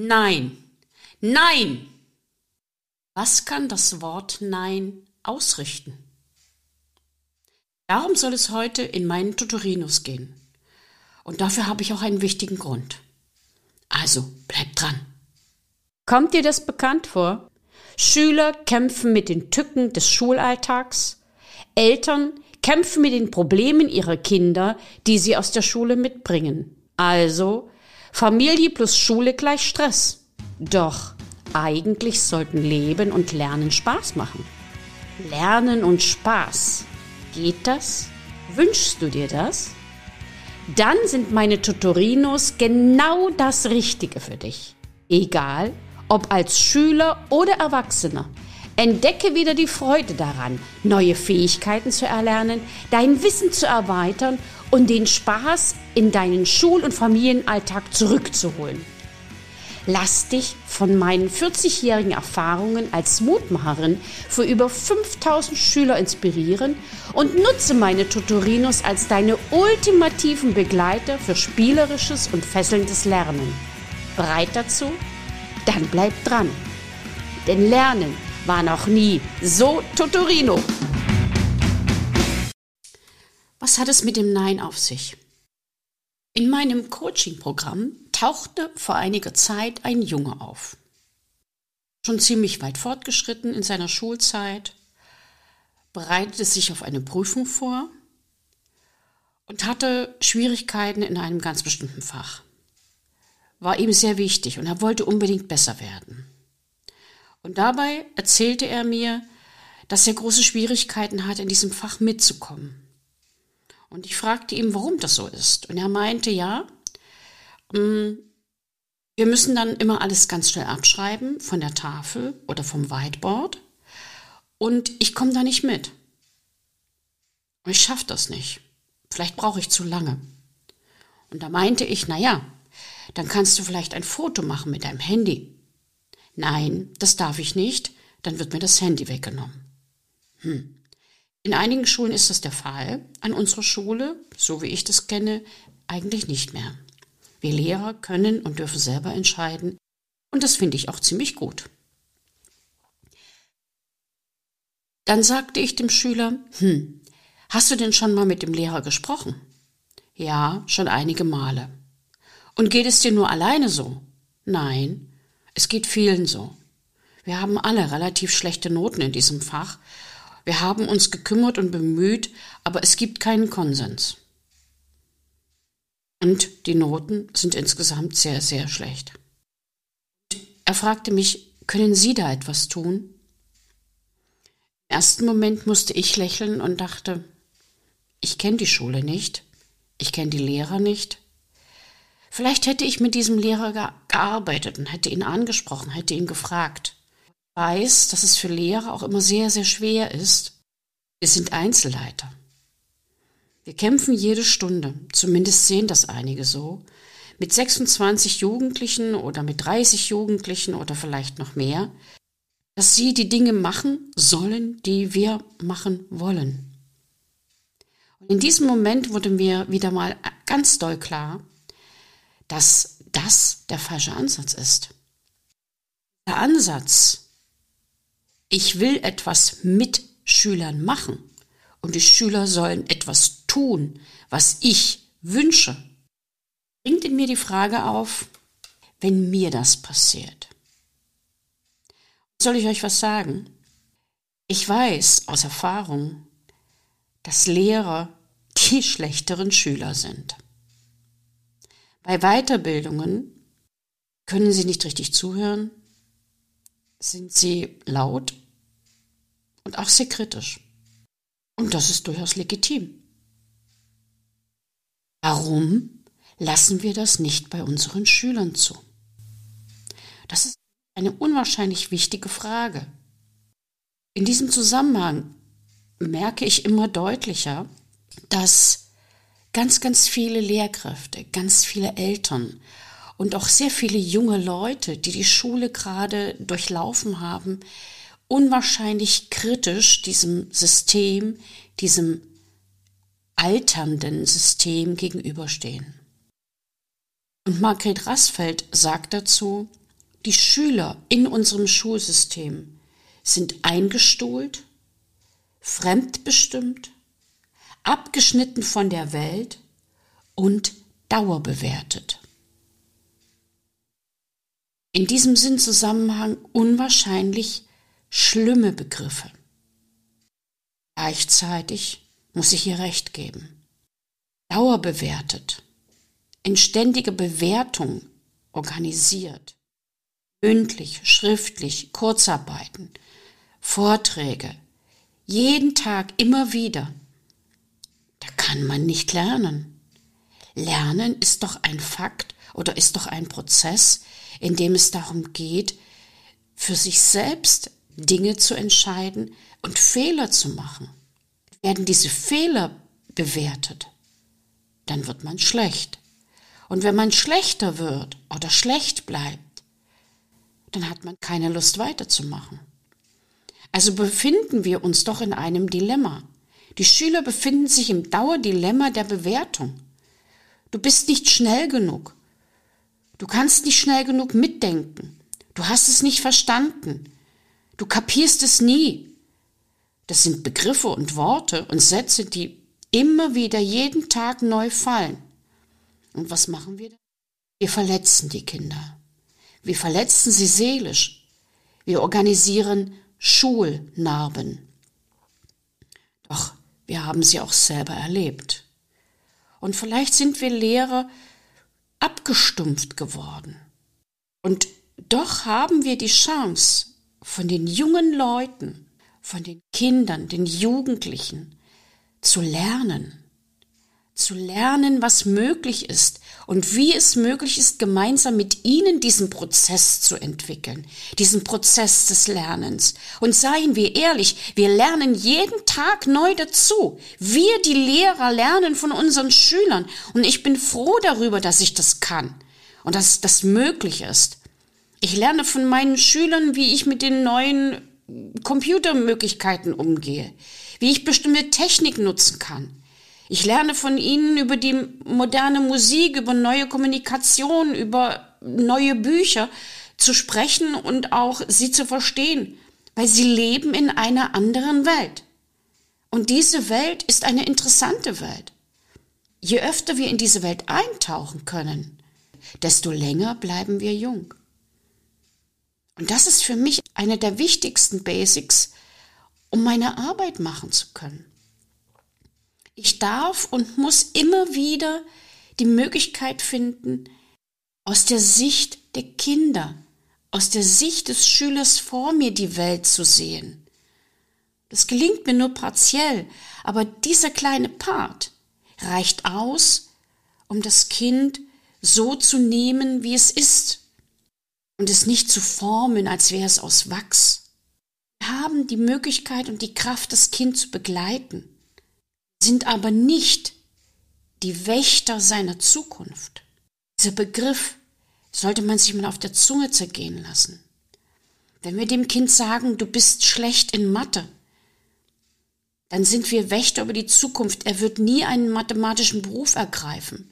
Nein. Nein. Was kann das Wort Nein ausrichten? Darum soll es heute in meinen Tutorinos gehen. Und dafür habe ich auch einen wichtigen Grund. Also, bleibt dran. Kommt dir das bekannt vor? Schüler kämpfen mit den Tücken des Schulalltags. Eltern kämpfen mit den Problemen ihrer Kinder, die sie aus der Schule mitbringen. Also Familie plus Schule gleich Stress. Doch eigentlich sollten Leben und Lernen Spaß machen. Lernen und Spaß. Geht das? Wünschst du dir das? Dann sind meine Tutorinos genau das Richtige für dich. Egal, ob als Schüler oder Erwachsener. Entdecke wieder die Freude daran, neue Fähigkeiten zu erlernen, dein Wissen zu erweitern und den Spaß in deinen Schul- und Familienalltag zurückzuholen. Lass dich von meinen 40-jährigen Erfahrungen als Mutmacherin für über 5000 Schüler inspirieren und nutze meine Tutorinos als deine ultimativen Begleiter für spielerisches und fesselndes Lernen. Bereit dazu? Dann bleib dran. Denn Lernen war noch nie so Tutorino. Was hat es mit dem Nein auf sich? In meinem Coaching-Programm tauchte vor einiger Zeit ein Junge auf. Schon ziemlich weit fortgeschritten in seiner Schulzeit, bereitete sich auf eine Prüfung vor und hatte Schwierigkeiten in einem ganz bestimmten Fach. War ihm sehr wichtig und er wollte unbedingt besser werden. Und dabei erzählte er mir, dass er große Schwierigkeiten hat, in diesem Fach mitzukommen. Und ich fragte ihn, warum das so ist. Und er meinte, ja, mm, wir müssen dann immer alles ganz schnell abschreiben von der Tafel oder vom Whiteboard. Und ich komme da nicht mit. Ich schaffe das nicht. Vielleicht brauche ich zu lange. Und da meinte ich, na ja, dann kannst du vielleicht ein Foto machen mit deinem Handy. Nein, das darf ich nicht, dann wird mir das Handy weggenommen. Hm. In einigen Schulen ist das der Fall, an unserer Schule, so wie ich das kenne, eigentlich nicht mehr. Wir Lehrer können und dürfen selber entscheiden, und das finde ich auch ziemlich gut. Dann sagte ich dem Schüler, hm, hast du denn schon mal mit dem Lehrer gesprochen? Ja, schon einige Male. Und geht es dir nur alleine so? Nein, es geht vielen so. Wir haben alle relativ schlechte Noten in diesem Fach wir haben uns gekümmert und bemüht, aber es gibt keinen Konsens. Und die Noten sind insgesamt sehr, sehr schlecht. Er fragte mich, können Sie da etwas tun? Im ersten Moment musste ich lächeln und dachte, ich kenne die Schule nicht, ich kenne die Lehrer nicht. Vielleicht hätte ich mit diesem Lehrer gearbeitet und hätte ihn angesprochen, hätte ihn gefragt weiß, dass es für Lehrer auch immer sehr, sehr schwer ist. Wir sind Einzelleiter. Wir kämpfen jede Stunde, zumindest sehen das einige so, mit 26 Jugendlichen oder mit 30 Jugendlichen oder vielleicht noch mehr, dass sie die Dinge machen sollen, die wir machen wollen. Und in diesem Moment wurde mir wieder mal ganz doll klar, dass das der falsche Ansatz ist. Der Ansatz, ich will etwas mit Schülern machen und die Schüler sollen etwas tun, was ich wünsche, bringt in mir die Frage auf, wenn mir das passiert. Soll ich euch was sagen? Ich weiß aus Erfahrung, dass Lehrer die schlechteren Schüler sind. Bei Weiterbildungen können sie nicht richtig zuhören, sind sie laut und auch sehr kritisch. Und das ist durchaus legitim. Warum lassen wir das nicht bei unseren Schülern zu? Das ist eine unwahrscheinlich wichtige Frage. In diesem Zusammenhang merke ich immer deutlicher, dass ganz, ganz viele Lehrkräfte, ganz viele Eltern und auch sehr viele junge Leute, die die Schule gerade durchlaufen haben, unwahrscheinlich kritisch diesem System, diesem alternden System gegenüberstehen. Und Margret Rassfeld sagt dazu, die Schüler in unserem Schulsystem sind eingestuhlt, fremdbestimmt, abgeschnitten von der Welt und dauerbewertet. In diesem Sinnzusammenhang unwahrscheinlich schlimme Begriffe. Gleichzeitig muss ich ihr recht geben. Dauerbewertet, in ständiger Bewertung organisiert, mündlich, schriftlich, Kurzarbeiten, Vorträge, jeden Tag immer wieder. Kann man nicht lernen. Lernen ist doch ein Fakt oder ist doch ein Prozess, in dem es darum geht, für sich selbst Dinge zu entscheiden und Fehler zu machen. Werden diese Fehler bewertet, dann wird man schlecht. Und wenn man schlechter wird oder schlecht bleibt, dann hat man keine Lust weiterzumachen. Also befinden wir uns doch in einem Dilemma. Die Schüler befinden sich im Dauerdilemma der Bewertung. Du bist nicht schnell genug. Du kannst nicht schnell genug mitdenken. Du hast es nicht verstanden. Du kapierst es nie. Das sind Begriffe und Worte und Sätze, die immer wieder jeden Tag neu fallen. Und was machen wir? Wir verletzen die Kinder. Wir verletzen sie seelisch. Wir organisieren Schulnarben. Doch wir haben sie auch selber erlebt. Und vielleicht sind wir Lehrer abgestumpft geworden. Und doch haben wir die Chance, von den jungen Leuten, von den Kindern, den Jugendlichen zu lernen, zu lernen, was möglich ist und wie es möglich ist, gemeinsam mit ihnen diesen Prozess zu entwickeln, diesen Prozess des Lernens. Und seien wir ehrlich, wir lernen jeden Tag neu dazu. Wir, die Lehrer, lernen von unseren Schülern. Und ich bin froh darüber, dass ich das kann und dass das möglich ist. Ich lerne von meinen Schülern, wie ich mit den neuen Computermöglichkeiten umgehe, wie ich bestimmte Technik nutzen kann ich lerne von ihnen über die moderne Musik, über neue Kommunikation, über neue Bücher zu sprechen und auch sie zu verstehen, weil sie leben in einer anderen Welt. Und diese Welt ist eine interessante Welt. Je öfter wir in diese Welt eintauchen können, desto länger bleiben wir jung. Und das ist für mich eine der wichtigsten Basics, um meine Arbeit machen zu können. Ich darf und muss immer wieder die Möglichkeit finden, aus der Sicht der Kinder, aus der Sicht des Schülers vor mir die Welt zu sehen. Das gelingt mir nur partiell, aber dieser kleine Part reicht aus, um das Kind so zu nehmen, wie es ist und es nicht zu formen, als wäre es aus Wachs. Wir haben die Möglichkeit und die Kraft, das Kind zu begleiten sind aber nicht die Wächter seiner Zukunft. Dieser Begriff sollte man sich mal auf der Zunge zergehen lassen. Wenn wir dem Kind sagen, du bist schlecht in Mathe, dann sind wir Wächter über die Zukunft. Er wird nie einen mathematischen Beruf ergreifen.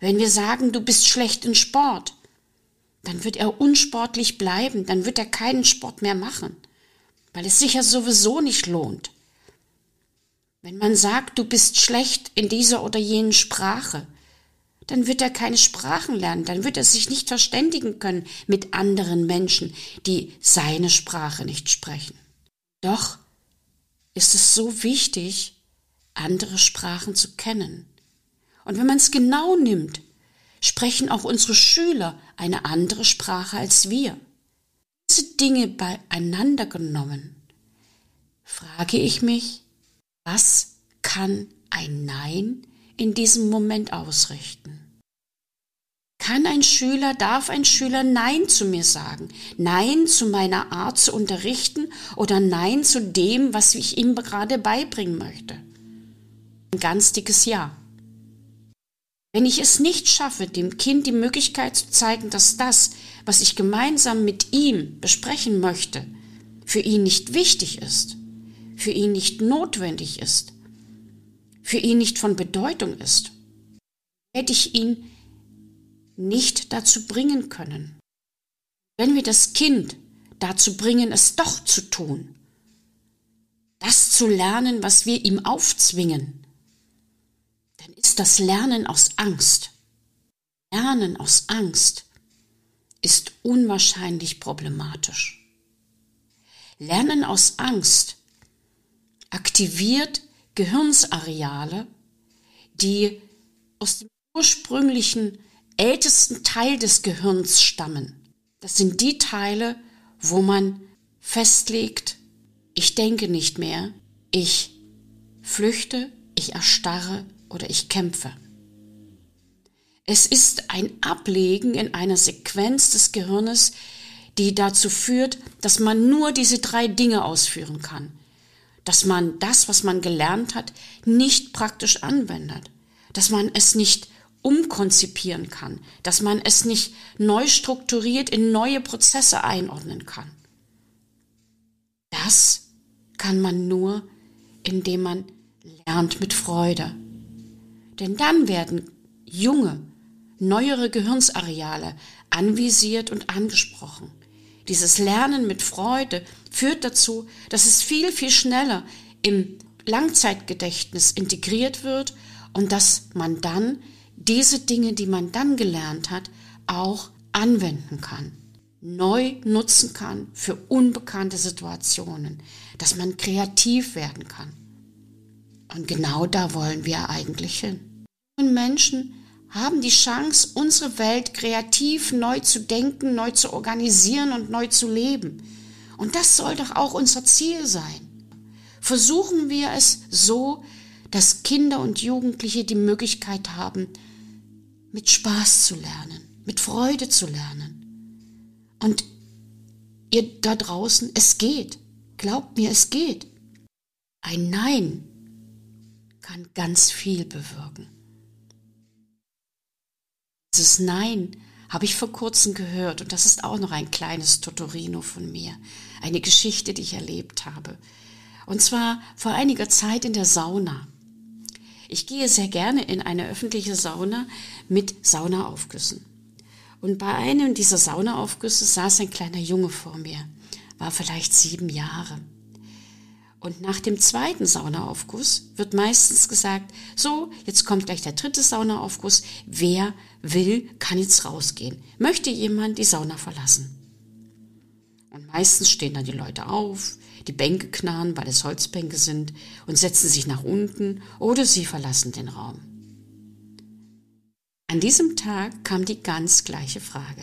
Wenn wir sagen, du bist schlecht in Sport, dann wird er unsportlich bleiben, dann wird er keinen Sport mehr machen, weil es sich ja sowieso nicht lohnt. Wenn man sagt, du bist schlecht in dieser oder jenen Sprache, dann wird er keine Sprachen lernen, dann wird er sich nicht verständigen können mit anderen Menschen, die seine Sprache nicht sprechen. Doch ist es so wichtig, andere Sprachen zu kennen. Und wenn man es genau nimmt, sprechen auch unsere Schüler eine andere Sprache als wir. Diese Dinge beieinander genommen, frage ich mich, was kann ein Nein in diesem Moment ausrichten? Kann ein Schüler, darf ein Schüler Nein zu mir sagen? Nein zu meiner Art zu unterrichten oder Nein zu dem, was ich ihm gerade beibringen möchte? Ein ganz dickes Ja. Wenn ich es nicht schaffe, dem Kind die Möglichkeit zu zeigen, dass das, was ich gemeinsam mit ihm besprechen möchte, für ihn nicht wichtig ist, für ihn nicht notwendig ist, für ihn nicht von Bedeutung ist, hätte ich ihn nicht dazu bringen können. Wenn wir das Kind dazu bringen, es doch zu tun, das zu lernen, was wir ihm aufzwingen, dann ist das Lernen aus Angst. Lernen aus Angst ist unwahrscheinlich problematisch. Lernen aus Angst aktiviert Gehirnsareale, die aus dem ursprünglichen ältesten Teil des Gehirns stammen. Das sind die Teile, wo man festlegt, ich denke nicht mehr, ich flüchte, ich erstarre oder ich kämpfe. Es ist ein Ablegen in einer Sequenz des Gehirnes, die dazu führt, dass man nur diese drei Dinge ausführen kann. Dass man das, was man gelernt hat, nicht praktisch anwendet. Dass man es nicht umkonzipieren kann. Dass man es nicht neu strukturiert in neue Prozesse einordnen kann. Das kann man nur, indem man lernt mit Freude. Denn dann werden junge, neuere Gehirnsareale anvisiert und angesprochen. Dieses Lernen mit Freude führt dazu, dass es viel, viel schneller im Langzeitgedächtnis integriert wird und dass man dann diese Dinge, die man dann gelernt hat, auch anwenden kann, neu nutzen kann für unbekannte Situationen, dass man kreativ werden kann. Und genau da wollen wir eigentlich hin. Menschen haben die Chance, unsere Welt kreativ neu zu denken, neu zu organisieren und neu zu leben. Und das soll doch auch unser Ziel sein. Versuchen wir es so, dass Kinder und Jugendliche die Möglichkeit haben, mit Spaß zu lernen, mit Freude zu lernen. Und ihr da draußen, es geht. Glaubt mir, es geht. Ein Nein kann ganz viel bewirken. Dieses Nein habe ich vor kurzem gehört und das ist auch noch ein kleines Totorino von mir, eine Geschichte, die ich erlebt habe. Und zwar vor einiger Zeit in der Sauna. Ich gehe sehr gerne in eine öffentliche Sauna mit Saunaaufgüssen. Und bei einem dieser Saunaaufgüsse saß ein kleiner Junge vor mir, war vielleicht sieben Jahre. Und nach dem zweiten Saunaaufguss wird meistens gesagt, so, jetzt kommt gleich der dritte Saunaaufguss. Wer will, kann jetzt rausgehen. Möchte jemand die Sauna verlassen? Und meistens stehen dann die Leute auf, die Bänke knarren, weil es Holzbänke sind, und setzen sich nach unten oder sie verlassen den Raum. An diesem Tag kam die ganz gleiche Frage.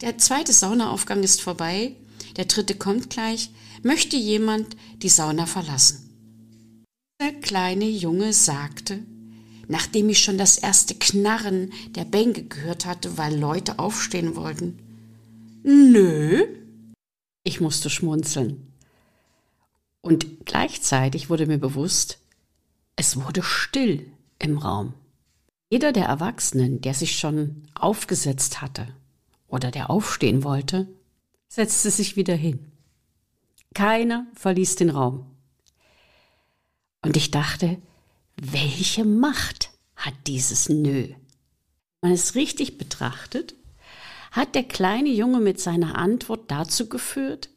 Der zweite Saunaaufgang ist vorbei, der dritte kommt gleich, möchte jemand die Sauna verlassen. Der kleine Junge sagte, nachdem ich schon das erste Knarren der Bänke gehört hatte, weil Leute aufstehen wollten, Nö. Ich musste schmunzeln. Und gleichzeitig wurde mir bewusst, es wurde still im Raum. Jeder der Erwachsenen, der sich schon aufgesetzt hatte oder der aufstehen wollte, setzte sich wieder hin. Keiner verließ den Raum. Und ich dachte, welche Macht hat dieses Nö? Wenn man es richtig betrachtet, hat der kleine Junge mit seiner Antwort dazu geführt,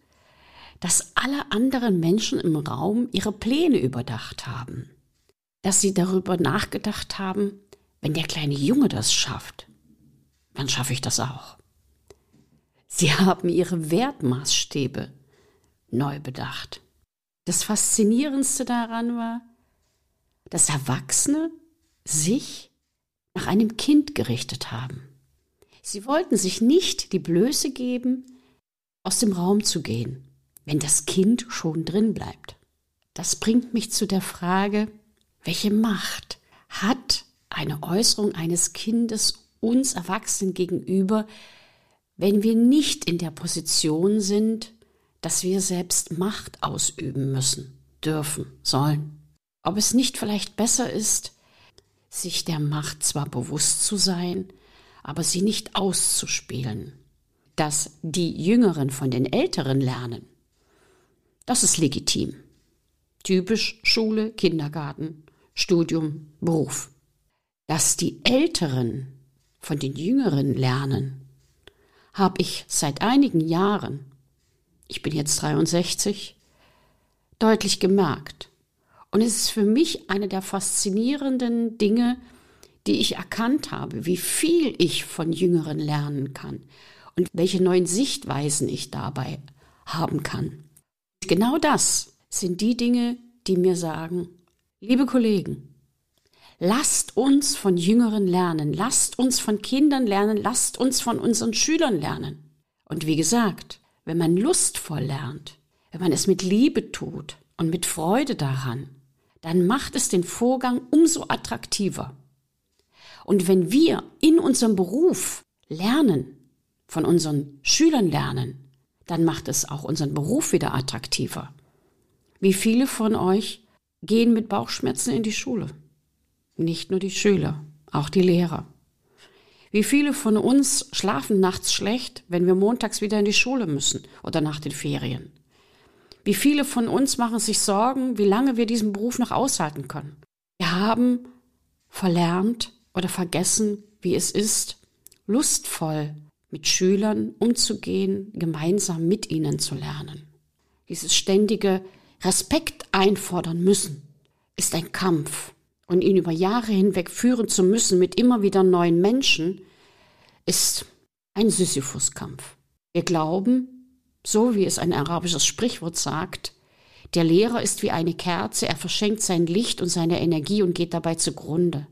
dass alle anderen Menschen im Raum ihre Pläne überdacht haben, dass sie darüber nachgedacht haben, wenn der kleine Junge das schafft, dann schaffe ich das auch. Sie haben ihre Wertmaßstäbe neu bedacht. Das Faszinierendste daran war, dass Erwachsene sich nach einem Kind gerichtet haben. Sie wollten sich nicht die Blöße geben, aus dem Raum zu gehen, wenn das Kind schon drin bleibt. Das bringt mich zu der Frage, welche Macht hat eine Äußerung eines Kindes uns Erwachsenen gegenüber, wenn wir nicht in der Position sind, dass wir selbst Macht ausüben müssen, dürfen, sollen. Ob es nicht vielleicht besser ist, sich der Macht zwar bewusst zu sein, aber sie nicht auszuspielen. Dass die Jüngeren von den Älteren lernen, das ist legitim. Typisch Schule, Kindergarten, Studium, Beruf. Dass die Älteren von den Jüngeren lernen, habe ich seit einigen Jahren, ich bin jetzt 63, deutlich gemerkt. Und es ist für mich eine der faszinierenden Dinge, die ich erkannt habe, wie viel ich von Jüngeren lernen kann und welche neuen Sichtweisen ich dabei haben kann. Genau das sind die Dinge, die mir sagen, liebe Kollegen, lasst uns von Jüngeren lernen, lasst uns von Kindern lernen, lasst uns von unseren Schülern lernen. Und wie gesagt, wenn man lustvoll lernt, wenn man es mit Liebe tut und mit Freude daran, dann macht es den Vorgang umso attraktiver. Und wenn wir in unserem Beruf lernen, von unseren Schülern lernen, dann macht es auch unseren Beruf wieder attraktiver. Wie viele von euch gehen mit Bauchschmerzen in die Schule? Nicht nur die Schüler, auch die Lehrer. Wie viele von uns schlafen nachts schlecht, wenn wir montags wieder in die Schule müssen oder nach den Ferien? Wie viele von uns machen sich Sorgen, wie lange wir diesen Beruf noch aushalten können? Wir haben verlernt oder vergessen, wie es ist, lustvoll mit Schülern umzugehen, gemeinsam mit ihnen zu lernen. Dieses ständige Respekt einfordern müssen ist ein Kampf. Und ihn über Jahre hinweg führen zu müssen mit immer wieder neuen Menschen, ist ein Sisyphus-Kampf. Wir glauben, so wie es ein arabisches Sprichwort sagt, der Lehrer ist wie eine Kerze, er verschenkt sein Licht und seine Energie und geht dabei zugrunde.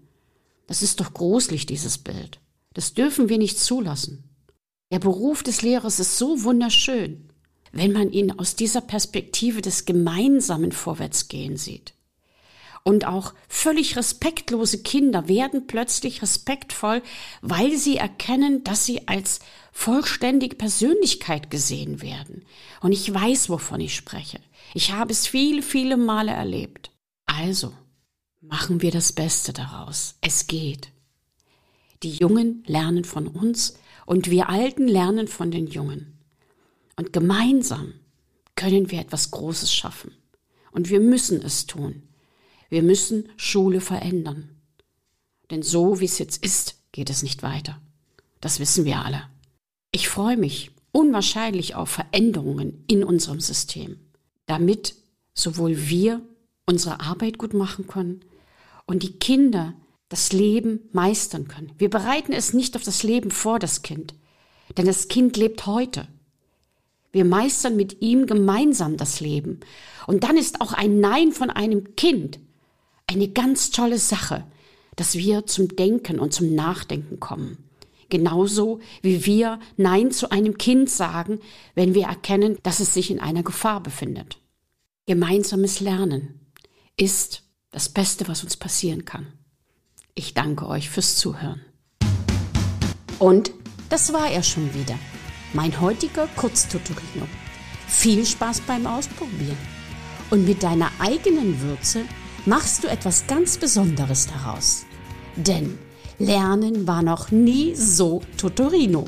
Das ist doch gruselig, dieses Bild. Das dürfen wir nicht zulassen. Der Beruf des Lehrers ist so wunderschön, wenn man ihn aus dieser Perspektive des gemeinsamen Vorwärtsgehen sieht. Und auch völlig respektlose Kinder werden plötzlich respektvoll, weil sie erkennen, dass sie als vollständige Persönlichkeit gesehen werden. Und ich weiß, wovon ich spreche. Ich habe es viele, viele Male erlebt. Also, machen wir das Beste daraus. Es geht. Die Jungen lernen von uns, und wir Alten lernen von den Jungen. Und gemeinsam können wir etwas Großes schaffen. Und wir müssen es tun. Wir müssen Schule verändern. Denn so wie es jetzt ist, geht es nicht weiter. Das wissen wir alle. Ich freue mich unwahrscheinlich auf Veränderungen in unserem System, damit sowohl wir unsere Arbeit gut machen können und die Kinder das Leben meistern können. Wir bereiten es nicht auf das Leben vor, das Kind, denn das Kind lebt heute. Wir meistern mit ihm gemeinsam das Leben. Und dann ist auch ein Nein von einem Kind eine ganz tolle Sache, dass wir zum Denken und zum Nachdenken kommen. Genauso wie wir Nein zu einem Kind sagen, wenn wir erkennen, dass es sich in einer Gefahr befindet. Gemeinsames Lernen ist das Beste, was uns passieren kann. Ich danke euch fürs Zuhören. Und das war er schon wieder. Mein heutiger Kurztutorial. Viel Spaß beim Ausprobieren. Und mit deiner eigenen Würze machst du etwas ganz Besonderes daraus. Denn Lernen war noch nie so Tutorino.